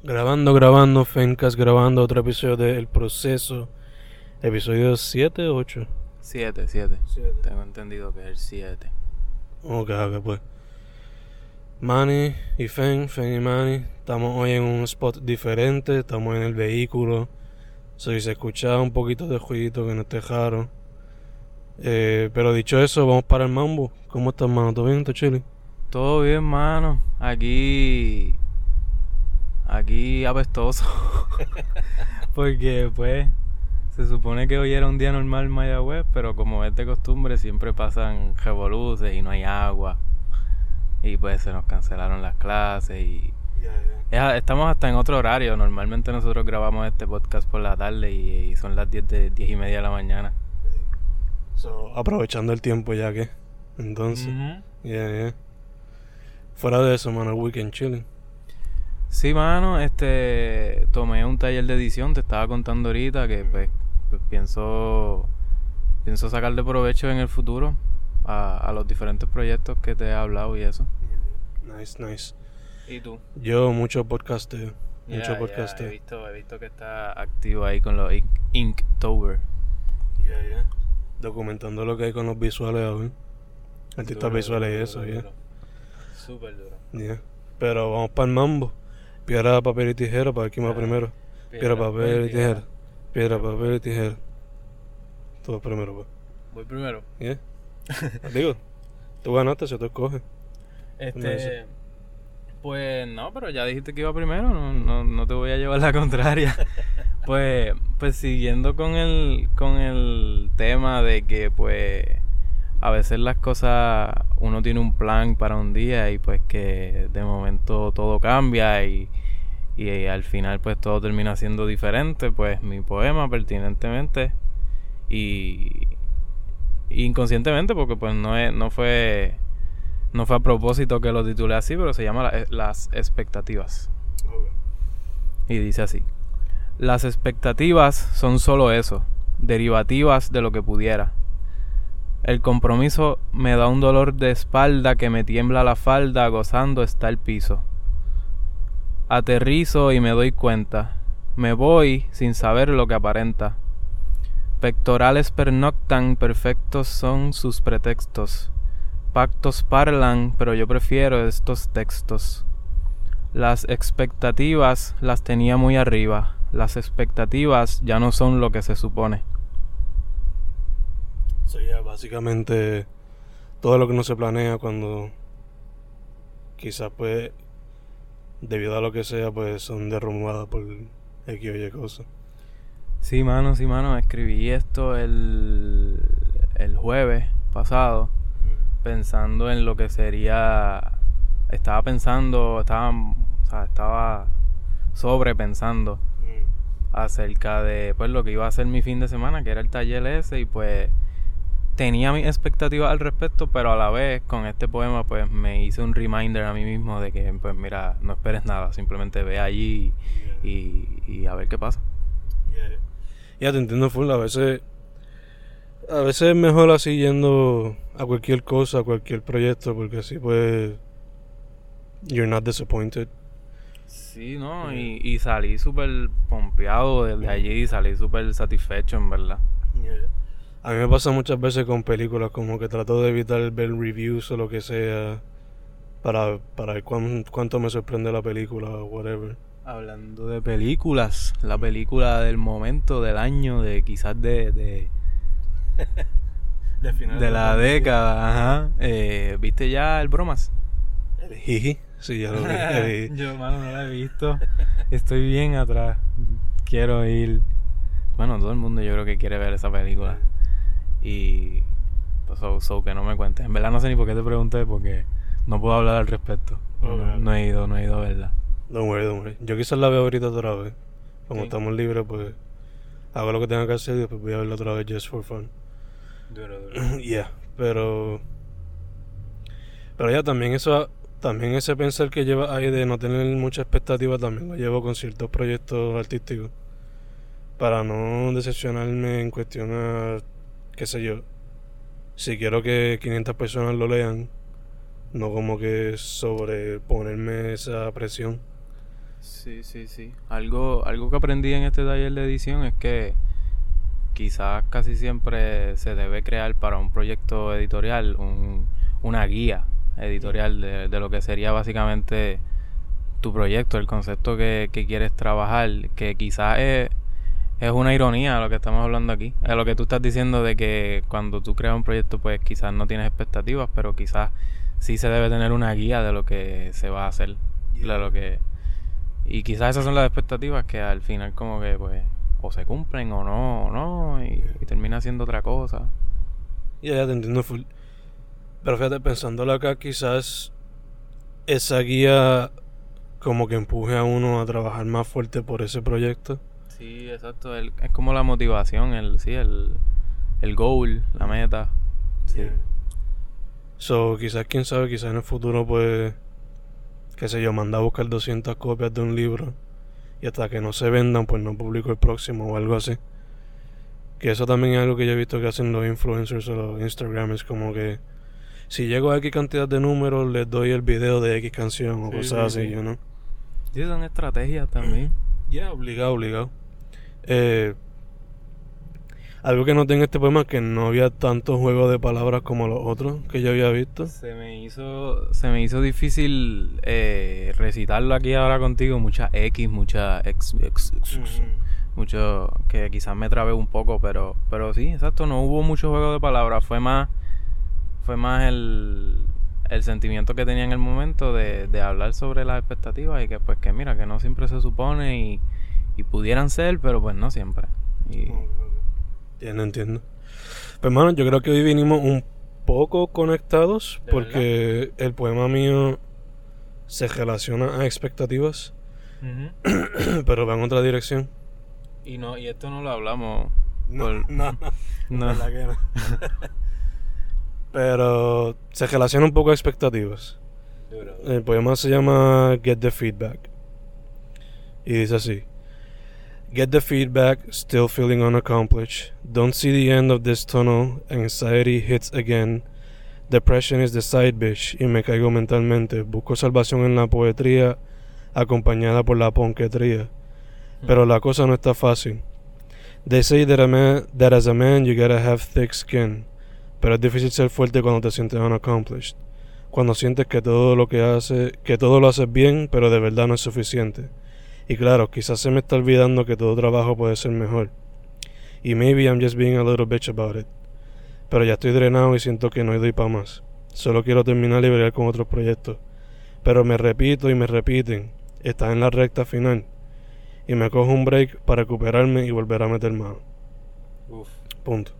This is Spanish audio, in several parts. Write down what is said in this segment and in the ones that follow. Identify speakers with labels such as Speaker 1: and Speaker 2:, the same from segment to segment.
Speaker 1: Grabando, grabando, Fencas, grabando otro episodio de El Proceso. Episodio 7 o 8.
Speaker 2: 7, 7. Tengo entendido que es el 7.
Speaker 1: Ok, ok, pues. Manny y Fen, Fen y Manny, estamos hoy en un spot diferente, estamos en el vehículo. si se escucha un poquito de jueguito que no esté raro. Eh, pero dicho eso, vamos para el mambo. ¿Cómo estás, mano? ¿Todo bien? ¿Todo chile?
Speaker 2: Todo bien, mano. Aquí aquí apestoso. Porque pues se supone que hoy era un día normal en Mayagüez, pero como es de costumbre siempre pasan revoluces y no hay agua. Y pues se nos cancelaron las clases y estamos hasta en otro horario. Normalmente nosotros grabamos este podcast por la tarde y, son las 10, de, 10 y media de la mañana.
Speaker 1: aprovechando el tiempo ya que. Entonces, Fuera de eso, mano, el weekend chilling.
Speaker 2: Sí, mano, este, tomé un taller de edición, te estaba contando ahorita que pues, pues pienso, pienso sacarle provecho en el futuro a, los diferentes proyectos que te he hablado y eso.
Speaker 1: Nice, nice.
Speaker 2: ¿Y tú?
Speaker 1: Yo mucho podcasteo, mucho
Speaker 2: yeah, he visto, he visto que está activo ahí con los Inktober.
Speaker 1: Yeah, yeah. Documentando lo que hay con los visuales hoy. Artistas visuales y eso, ya.
Speaker 2: Súper duro.
Speaker 1: Yeah. Pero vamos para el mambo. Piedra, papel y tijera para ver quién va primero. Piedra, papel y tijera. Piedra, papel y tijera. Tú primero, pues.
Speaker 2: Voy primero.
Speaker 1: ¿Yeah? Digo, tú ganaste, si tú escoges.
Speaker 2: Este. Pues no, pero ya dijiste que iba primero, no, no, no te voy a llevar la contraria. pues, pues siguiendo con el, con el tema de que pues a veces las cosas, uno tiene un plan para un día y pues que de momento todo cambia y, y al final pues todo termina siendo diferente, pues mi poema pertinentemente y inconscientemente porque pues no, es, no fue no fue a propósito que lo titulé así, pero se llama Las expectativas. Y dice así. Las expectativas son solo eso, derivativas de lo que pudiera el compromiso me da un dolor de espalda que me tiembla la falda, gozando está el piso. Aterrizo y me doy cuenta. Me voy sin saber lo que aparenta. Pectorales pernoctan, perfectos son sus pretextos. Pactos parlan, pero yo prefiero estos textos. Las expectativas las tenía muy arriba. Las expectativas ya no son lo que se supone.
Speaker 1: Sería básicamente todo lo que no se planea cuando quizás pues debido a lo que sea pues son derrumbadas por X o Y cosas.
Speaker 2: Sí, mano, sí, mano, escribí esto el, el jueves pasado pensando en lo que sería estaba pensando, estaba o sea, estaba sobrepensando acerca de pues lo que iba a ser mi fin de semana, que era el taller ese y pues tenía mis expectativas al respecto, pero a la vez con este poema pues me hice un reminder a mí mismo de que pues mira, no esperes nada, simplemente ve allí y, a ver qué pasa.
Speaker 1: Ya te entiendo full, a veces a veces es mejor así yendo a cualquier cosa, a cualquier proyecto, porque así pues you're not disappointed.
Speaker 2: Sí, ¿no? Y, y salí súper pompeado desde allí, salí súper satisfecho en verdad.
Speaker 1: A mí me pasa muchas veces con películas, como que trato de evitar ver reviews o lo que sea para, para ver cuánto me sorprende la película o whatever.
Speaker 2: Hablando de películas, la película del momento, del año, de quizás de... de, de, la, década, ajá. Eh, ¿Viste ya el bromas?
Speaker 1: El sí, ya lo vi.
Speaker 2: Yo, mano, no la he visto. Estoy bien atrás. Quiero ir. Bueno, todo el mundo yo creo que quiere ver esa película. Y pues so, que no me cuentes. En verdad no sé ni por qué te pregunté porque no puedo hablar al respecto. no, he ido, no he ido a verla.
Speaker 1: Don't worry, don't worry. Yo quizás la veo ahorita otra vez. Como estamos libres, pues hago lo que tenga que hacer y después voy a verlo otra vez just for fun.
Speaker 2: Duro, duro.
Speaker 1: Yeah, pero. Pero ya también eso. También ese pensar que lleva ahí de no tener mucha expectativa también lo llevo con ciertos proyectos artísticos. Para no decepcionarme en cuestión a. qué sé yo. Si quiero que 500 personas lo lean, no como que sobreponerme esa presión.
Speaker 2: Sí, sí, sí. Algo, algo que aprendí en este taller de edición es que quizás casi siempre se debe crear para un proyecto editorial un, una guía editorial de, de, lo que sería básicamente tu proyecto, el concepto que, que quieres trabajar, que quizás es, es una ironía lo que estamos hablando aquí. Es lo que tú estás diciendo de que cuando tú creas un proyecto pues quizás no tienes expectativas, pero quizás sí se debe tener una guía de lo que se va a hacer, de lo que y quizás esas son las expectativas que al final como que pues o se cumplen o no, o no, y, y termina siendo otra cosa.
Speaker 1: Ya, ya te entiendo full. Pero fíjate, pensándolo acá, quizás esa guía como que empuje a uno a trabajar más fuerte por ese proyecto.
Speaker 2: Sí, exacto. El, es como la motivación, el, sí, el, el goal, la meta. Sí.
Speaker 1: Yeah. So, quizás, quién sabe, quizás en el futuro, pues, qué sé yo, manda a buscar 200 copias de un libro y hasta que no se vendan, pues no publico el próximo o algo así. Que eso también es algo que yo he visto que hacen los influencers o los Instagramers, como que si llego a X cantidad de números, les doy el video de X canción o
Speaker 2: Sí,
Speaker 1: cosas
Speaker 2: sí,
Speaker 1: así,
Speaker 2: sí.
Speaker 1: you know.
Speaker 2: Sí, son estrategias también.
Speaker 1: Ya, obligado, obligado. Eh, algo que noté en este poema es que no había tanto juego de palabras como los otros que yo había visto.
Speaker 2: Se me hizo, se me hizo difícil eh, recitarlo aquí ahora contigo. Mucha X, mucha X, X, X, mucho que quizás me trabé un poco, pero, pero sí, exacto, no hubo mucho juego de palabras. Fue más, fue más el, el sentimiento que tenía en el momento de, de hablar sobre las expectativas y que pues que mira, que no siempre se supone y, y pudieran ser, pero pues no siempre. Y,
Speaker 1: Entiendo, entiendo. Pues, hermano, yo creo que hoy vinimos un poco conectados
Speaker 2: ¿De
Speaker 1: porque el poema mío se relaciona a expectativas, pero va en otra dirección.
Speaker 2: y no, y esto no lo hablamos.
Speaker 1: No,
Speaker 2: por-
Speaker 1: no, no.
Speaker 2: no.
Speaker 1: que no. pero se relaciona un poco a expectativas. El poema se llama Get the Feedback. Y dice así. Get the feedback, still feeling unaccomplished. Don't see the end of this tunnel. Anxiety hits again. Depression is the side bitch. Y me caigo mentalmente. Busco salvación en la poetría, acompañada por la ponquetría. Pero la cosa no está fácil. They say that, a man, that as a man you gotta have thick skin. Pero es difícil ser fuerte cuando te sientes unaccomplished cuando sientes que todo lo que hace, que todo lo haces bien, pero de verdad no es suficiente. Y claro, quizás se me está olvidando que todo trabajo puede ser mejor. Y maybe I'm just being a little bitch about it. Pero ya estoy drenado y siento que no doy para más. Solo quiero terminar y bregar con otros proyectos. Pero me repito y me repiten. Estás en la recta final. Y me cojo un break para recuperarme y volver a meter mano.
Speaker 2: Uf.
Speaker 1: Punto.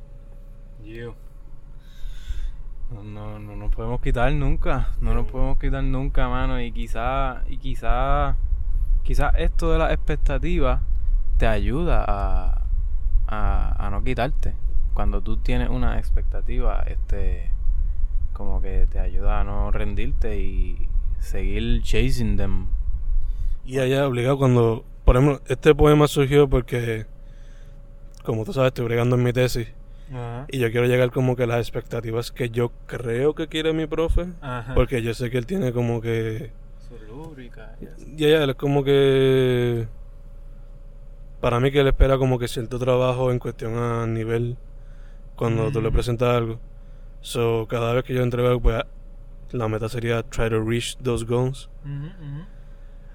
Speaker 2: No, no, no nos podemos quitar nunca. No nos podemos quitar nunca, mano. Y quizá, y quizá, quizá esto de las expectativas te ayuda a, a, a no quitarte. Cuando tú tienes una expectativa, este, como que te ayuda a no rendirte y seguir chasing them.
Speaker 1: Y allá obligado cuando, por ejemplo, este poema surgió porque, como tú sabes, estoy bregando en mi tesis
Speaker 2: Ajá.
Speaker 1: y yo quiero llegar como que a las expectativas que yo creo que quiere mi profe,
Speaker 2: Ajá.
Speaker 1: porque yo sé que él tiene como que,
Speaker 2: Y
Speaker 1: él es como que, para mí que él espera como que cierto trabajo en cuestión a nivel cuando tú le
Speaker 2: Mm.
Speaker 1: presentas algo. So, cada vez que yo entrego pues la meta sería try to reach those goals.
Speaker 2: Ujú, ujú.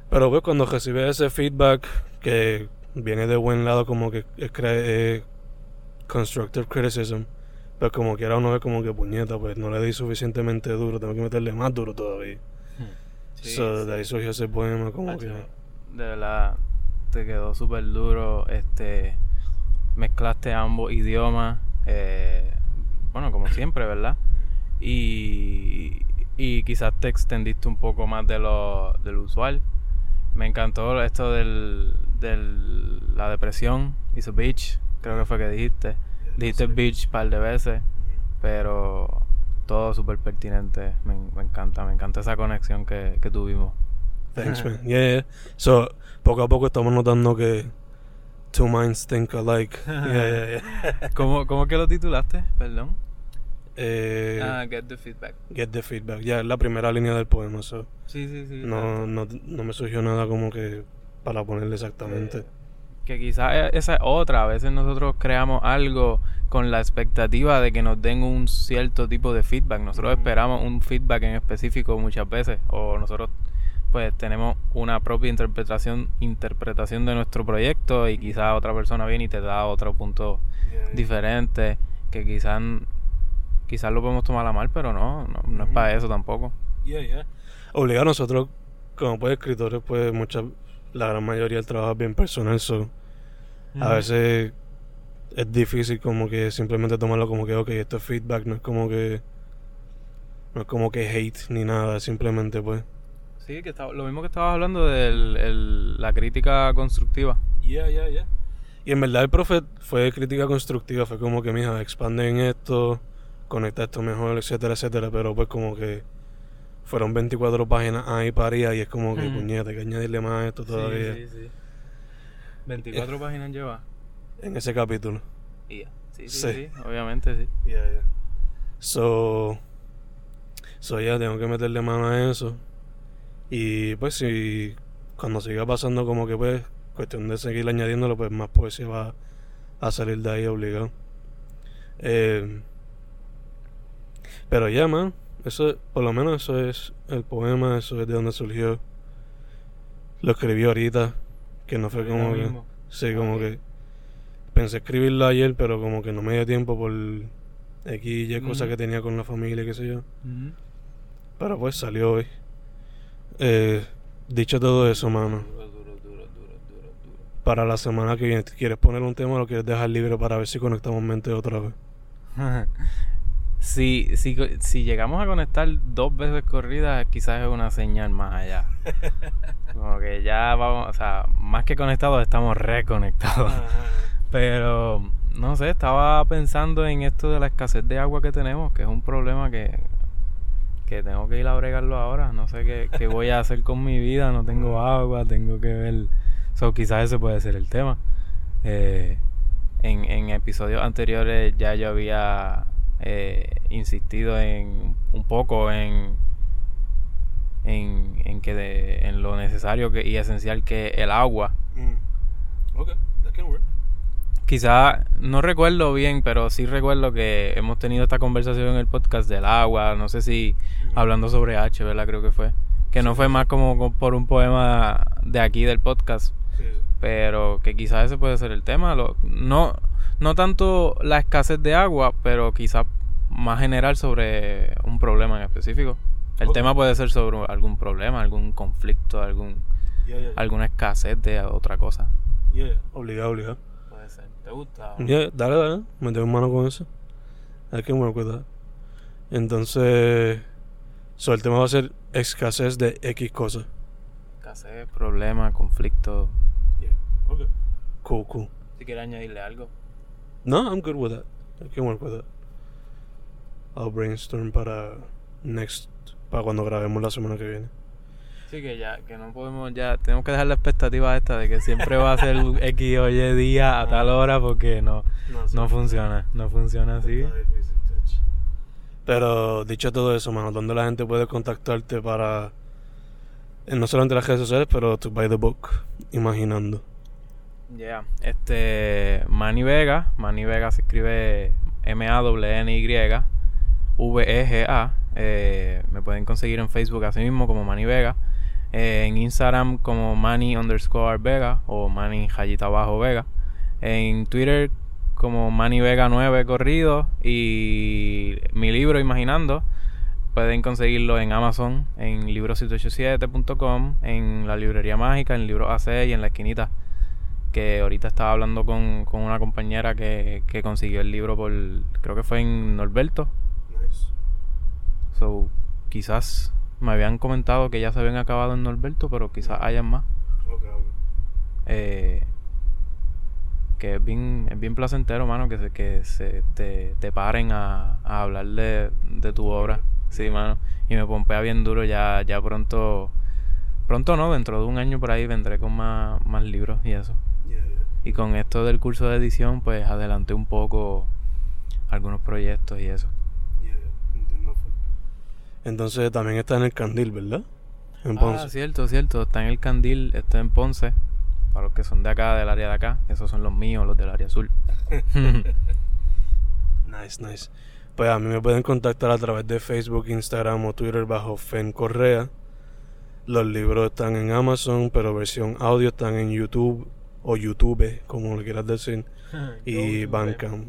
Speaker 1: Pero pues cuando recibe ese feedback que viene de buen lado como que es eh, constructive criticism, pues como quiera uno ve como que puñeta, pues no le di suficientemente duro, tengo que meterle más duro todavía.
Speaker 2: Sí,
Speaker 1: so, de ahí
Speaker 2: sí.
Speaker 1: surgió ese poema como que...
Speaker 2: De verdad, te quedó súper duro. Este, mezclaste ambos idiomas. eh, bueno, como siempre, ¿verdad? Y, y quizás te extendiste un poco más de lo, del usual. Me encantó esto del, del la depresión. Is a bitch. creo que fue que dijiste. Dijiste beach un par de veces, pero todo súper pertinente. Me, me, encanta, me encanta esa conexión que, que tuvimos.
Speaker 1: Thanks, man. Yeah, yeah. So, poco a poco estamos notando que two minds think alike. yeah, yeah, yeah.
Speaker 2: ¿Cómo, ¿Cómo que lo titulaste? Perdón.
Speaker 1: Eh,
Speaker 2: ah, Get the Feedback.
Speaker 1: Get the Feedback. Ya, es la primera línea del poema. So.
Speaker 2: Sí, sí, sí.
Speaker 1: No, no, no me surgió nada como que para ponerle exactamente.
Speaker 2: Eh, que quizás e, esa es otra. A veces nosotros creamos algo con la expectativa de que nos den un cierto tipo de feedback. Nosotros esperamos un feedback en específico muchas veces. O nosotros pues tenemos una propia interpretación interpretación de nuestro proyecto y quizás otra persona viene y te da otro punto diferente que quizás quizás lo podemos tomar a mal, pero no, no, es para eso tampoco.
Speaker 1: Yeah, yeah. Obliga a nosotros, como pues escritores, pues mucha, la gran mayoría del trabajo es bien personal, so, a veces es difícil como que simplemente tomarlo como que, ok, esto es feedback, no es como que, no es como que hate ni nada, simplemente pues.
Speaker 2: Sí, que lo mismo que estabas hablando de la crítica constructiva.
Speaker 1: Yeah, yeah, yeah. Y en verdad el profe fue crítica constructiva, fue como que, mija, expanden esto, conecta esto mejor, etcétera, etcétera, pero pues como que fueron 24 páginas ahí paría y es como que, puñeta, hay que añadirle más a esto todavía.
Speaker 2: Sí, sí, sí. 24 páginas lleva.
Speaker 1: En ese capítulo.
Speaker 2: Sí, sí, sí, obviamente sí.
Speaker 1: Yeah, yeah. So, so ya tengo que meterle mano a eso. Y pues si cuando siga pasando como que pues cuestión de seguir añadiéndolo, pues más poesía va a salir de ahí obligado. Eh, pero ya, man, eso, por lo menos eso es el poema, eso es de donde surgió. Lo escribí ahorita, que no fue como que... Sí, como que... Pensé escribirlo ayer, pero como que no me dio tiempo por X y cosas que tenía con la familia, qué sé yo. Pero pues salió hoy. Eh, dicho todo eso, mano. Para la semana que viene, ¿quieres poner un tema o lo quieres dejar libre para ver si conectamos mente otra vez?
Speaker 2: si, si, si llegamos a conectar dos veces corridas, quizás es una señal más allá. Como que ya vamos, o sea, más que conectados, estamos reconectados. Pero, no sé, estaba pensando en esto de la escasez de agua que tenemos, que es un problema que, que tengo que ir a bregarlo ahora. No sé qué, qué voy a hacer con mi vida, no tengo agua, tengo que ver. So, quizás ese puede ser el tema. Eh, en, en episodios anteriores ya yo había eh, insistido en un poco en en, en que de, en lo necesario que, y esencial que el agua.
Speaker 1: Mm. Okay, that can work.
Speaker 2: Quizá no recuerdo bien, pero sí recuerdo que hemos tenido esta conversación en el podcast del agua, no sé si hablando sobre H, ¿verdad? Creo que fue. Que no fue más como por un poema de aquí del podcast, pero que quizás ese puede ser el tema. Lo, no, no tanto la escasez de agua, pero quizás más general sobre un problema en específico. El tema puede ser sobre algún problema, algún conflicto, algún alguna escasez de otra cosa.
Speaker 1: Yeah, obligado, obligado.
Speaker 2: Puede ser. ¿Te gusta?
Speaker 1: Yeah, dale, dale. Me tengo mano con eso. Hay que me cuidar. Entonces, so, el tema va a ser escasez de X cosas.
Speaker 2: Escasez, problema, conflicto.
Speaker 1: Yeah, okay. Cool, cool.
Speaker 2: Si quieres añadirle algo.
Speaker 1: No, I'm good with that. I can work with that. I'll brainstorm para next para cuando grabemos la semana que viene.
Speaker 2: Sí, que ya, que no podemos, ya, tenemos que dejar la expectativa esta de que siempre va a ser X o Y día a tal hora porque no, no, funciona, no funciona así.
Speaker 1: Pero dicho todo eso, mano, ¿dónde la gente puede contactarte para, eh, no solamente las redes sociales, pero to buy the book, imaginando?
Speaker 2: Ya, este, Manny Vega, Manny Vega se escribe M-A-N-Y, V-E-G-A. Eh, me pueden conseguir en Facebook así mismo como Manny Vega. Eh, en Instagram como Manny underscore Vega o Manny Jayita Bajo Vega. En Twitter como Manny Vega 9 corrido. Y mi libro Imaginando pueden conseguirlo en Amazon, en libro787.com, en la librería mágica, en libro AC y en la esquinita. Que ahorita estaba hablando con, con una compañera que, que consiguió el libro por, creo que fue en Norberto, So, quizás me habían comentado que ya se habían acabado en Norberto, pero quizás hayan más.
Speaker 1: Okay,
Speaker 2: eh, que es bien, es bien placentero, mano, que se, que se te, te paren a, a hablar de, de tu obra. Sí, mano. Y me pompea bien duro. Ya, ya pronto. Pronto no, dentro de un año por ahí vendré con más, más libros y eso.
Speaker 1: Yeah, yeah.
Speaker 2: Y con esto del curso de edición, pues adelanté un poco algunos proyectos y eso.
Speaker 1: Yeah, yeah. Entiendo, full. Entonces también está en el Candil, ¿verdad? En
Speaker 2: Ah, cierto, cierto. Está en el Candil, está en Ponce. Para los que son de acá, del área de acá. Esos son los míos, los del área azul.
Speaker 1: Nice, nice. Pues a mí me pueden contactar a través de Facebook, Instagram o Twitter bajo Fen Correa. Los libros están en Amazon, pero versión audio están en YouTube o YouTube, como lo quieras decir, y Bandcamp.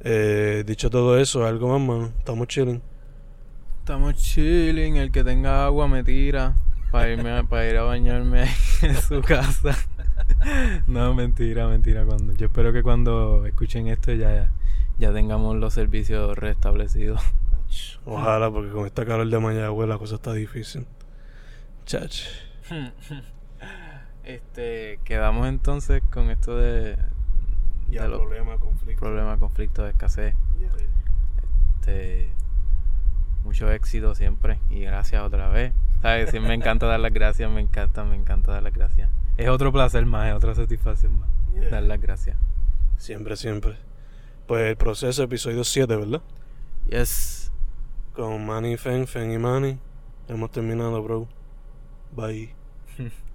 Speaker 1: Eh, dicho todo eso, algo más, mano. Estamos chilling.
Speaker 2: Estamos chilling. El que tenga agua me tira. Para irme a- para ir a bañarme en su casa. no, mentira, mentira. Cuando, yo espero que cuando escuchen esto ya, ya tengamos los servicios restablecidos.
Speaker 1: Ojalá, porque con esta calor de Mayagüez la cosa está difícil. Chach.
Speaker 2: Este, quedamos entonces con esto de,
Speaker 1: Ya,
Speaker 2: de los
Speaker 1: problema, conflicto.
Speaker 2: problemas, conflictos, de escasez.
Speaker 1: Yeah.
Speaker 2: Este, mucho éxito siempre y gracias otra vez. ¿Sabes? Sí, me encanta dar las gracias, me encanta, me encanta dar las gracias. Es otro placer más, es otra satisfacción más.
Speaker 1: Yeah.
Speaker 2: Dar las gracias.
Speaker 1: Siempre, siempre. Pues el proceso, episodio 7, ¿verdad?
Speaker 2: Yes.
Speaker 1: Con Manny y Fen, Fen y Manny. Hemos terminado, bro. Bye.